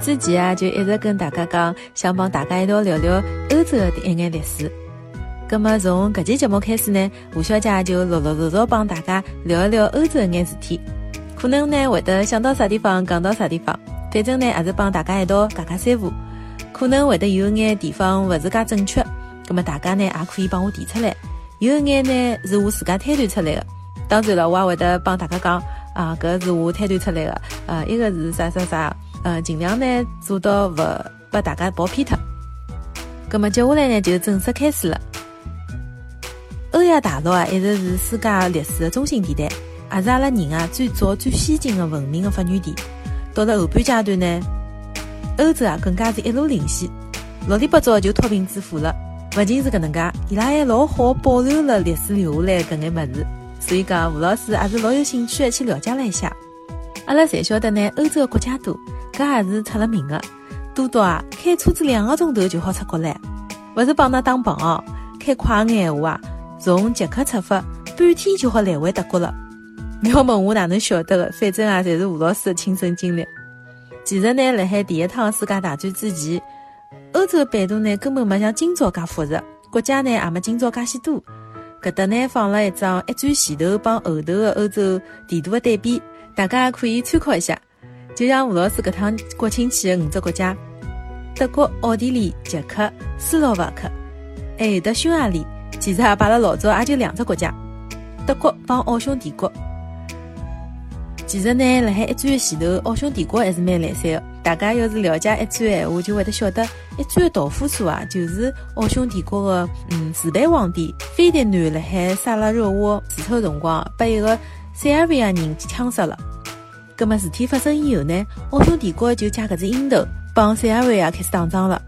之前啊，就一直跟大家讲，想帮大家一道聊聊欧洲的一眼历史。葛么从搿期节目开始呢，吴小姐就陆陆续续帮大家聊一聊欧洲一眼事体。可能呢会得想到啥地方讲到啥地方，反正呢还是帮大家一道加加三胡。可能会得有眼地方勿是介正确，葛么大家呢也可以帮我提出来。有一眼呢是我自家推断出来的，当然了，我也会得帮大家讲啊，搿是我推断出来的。呃，一个是啥啥啥。呃，尽量呢做到勿把大家跑偏脱。葛么接下来呢就正式开始了。欧亚大陆啊，一直是世界历史的中心地带，也是阿拉人啊最早最先进的文明的发源地。到了后半阶段呢，欧洲啊更加是一路领先，六里八早就脱贫致富了。不仅是搿能介，伊拉还老好保留了历史留下来搿眼物事。所以讲，吴老师也是老有兴趣的去了解了一下。阿拉侪晓得呢，欧洲的国家多。搿也是出了名的，多多啊，开车子两个钟头就好出国了，勿是帮㑚打榜哦。开快眼闲话啊，从捷克出发，半天就好来回德国了。不要问我哪能晓得的，反正啊，侪是吴老师的亲身经历。其实呢，辣海第一趟世界大战之前，欧洲版图呢根本没像今朝介复杂，国家呢也没今朝介许多。搿搭呢放了一张一转前头帮后头的欧洲地图的对比，大家可以参考一下。就像吴老师搿趟国庆去的五只国家：德国、奥地利、捷克、斯洛伐克，还有得匈牙利。其实啊，摆了老早也就两只国家：德国帮奥匈帝国。其实呢，辣海一战的前头，奥匈帝国还是蛮来三的。大家要是了解一战的闲话，就会得晓得一战的导火索啊，就是奥匈帝国的嗯自备皇帝费迪南辣海萨拉热窝除臭辰光，被一个塞尔维亚人枪杀了。葛么事体发生以后呢，奥匈帝国就借搿只阴头帮塞尔维亚开始打仗了。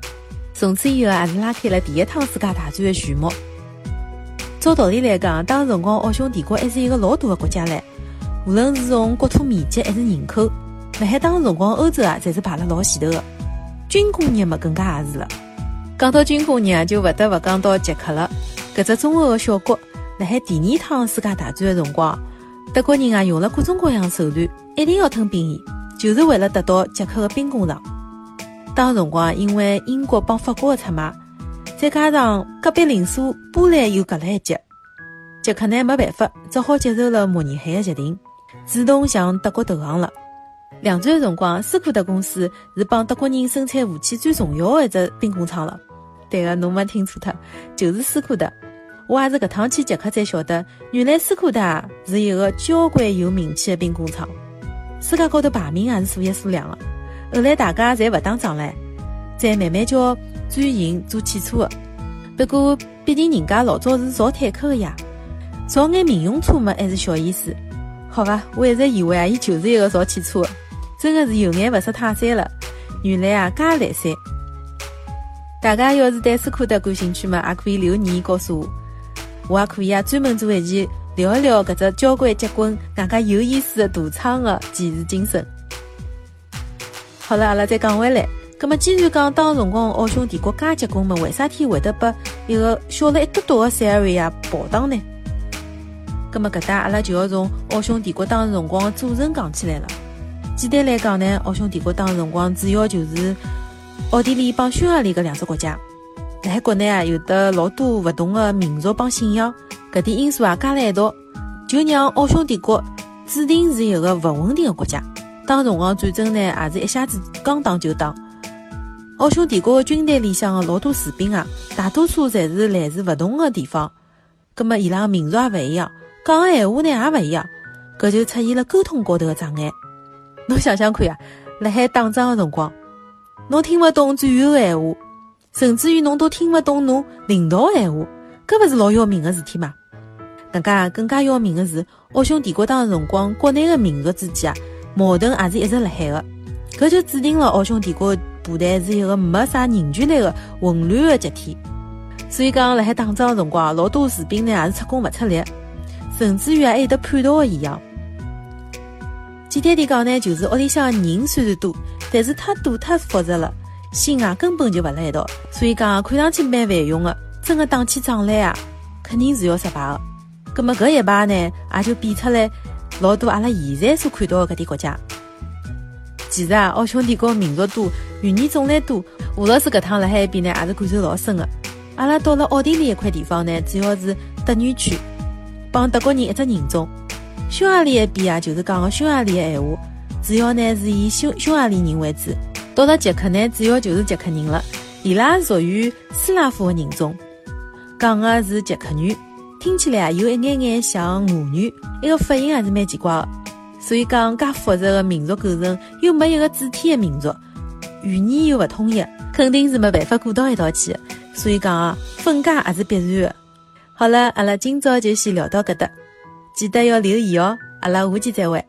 从此以后也是拉开了第一趟世界大战的序幕。照道理来讲，当时辰光奥匈帝国还是一个老大的国家唻，无论是从国土面积还是人口，辣海当时辰光欧洲啊，侪是排了老前头的。军工业嘛，更加也是了。讲到军工业啊，就勿得勿讲到捷克了。搿只中欧的小国，辣海第二趟世界大战的辰光。德国人啊，用了各种各样手段，一定要吞并伊，就是为了得到捷克的兵工厂。当辰光，因为英国帮法国的出卖，再加上隔壁邻属波兰又隔了一截，捷克呢没办法，只好接受了慕尼黑的协定，主动向德国投降了。两战辰光，斯柯达公司是帮德国人生产武器最重要的一只兵工厂了。对个，侬没听错脱，就是斯柯达。我也是搿趟去捷克才晓得，原来斯柯达是一个交关有名气的兵工厂，世界高头排名也是数一数两的。后来大家侪勿打仗唻，再慢慢叫转型做汽车的。不过毕竟人家老早是造坦克的呀，造眼民用车嘛还是小意思。好吧，我一直以为啊，伊就是一个造汽车的，真的是有眼勿识泰山了。原来啊，介来塞。大家要是对斯柯达感兴趣嘛，也可以留言告诉我。我也可以啊，专门做一期聊一聊搿只交关结棍、更加有意思的大厂的前世今生。好了，阿拉再讲回来，葛么既然讲当辰光奥匈帝国介结棍嘛，为啥体会得把一个小了一嘟嘟的塞尔维亚跑打呢？葛么搿搭阿拉就要从奥匈帝国当时辰光的组成讲起来了。简单来讲呢，奥匈帝国当时辰光主要就是奥地利帮匈牙利搿两只国家。辣海国内啊，有的老多勿同的民族帮信仰，搿点因素啊加辣一道，就让奥匈帝国注定是一个勿稳定的国家。当辰光战争呢，也是一下子刚打就打。奥匈帝国的军队里向的老多士兵啊，大多数侪是来自勿同的地方，葛末伊拉个民族也勿一样，讲个闲话呢也勿一样，搿就出现了沟通高头的障碍。侬想想看呀，辣海打仗的辰光，侬听勿懂战友的闲话。甚至于侬都听勿懂侬领导闲话，搿勿是老要命个事体吗？更加更加要命个是，奥匈帝国当辰光国内个民族之间啊，矛盾也是一直辣海个，搿就注定了奥匈帝国部队是一个没啥凝聚力个混乱个集体。所以讲，辣海打仗个辰光，老多士兵呢也是出工勿出力，甚至于还有得叛逃的现象。简单点讲呢，就是屋里向人虽然多，但是太多太复杂了。心啊根本就勿辣一道，所以讲看上去蛮繁荣的，真的打起仗来啊，肯定是要失败的。葛么搿一排呢，也就变出来老多阿拉现在所看到的搿点国家。其实啊，奥匈帝国民族多，语言种类多，吴老师搿趟辣海一边呢，也是感受老深的。阿拉到了奥地利一块地方呢，主要是德语区，帮德国人一只人种。匈牙利一边啊，就是讲个匈牙利的闲话，主要呢是以匈匈牙利人为主。到了捷克呢，主要就是捷克人了，伊拉属于斯拉夫的人种，讲个是捷克语，听起来啊有一眼眼像俄语，一个发音还是蛮奇怪的。所以讲，介复杂的民族构成，又没一个主体的民族，语言又不统一，肯定是没办法过到一道去。所以讲啊，分家也是必然的。好了，阿拉今朝就先聊到搿搭，记得要留言哦。阿拉下期再会。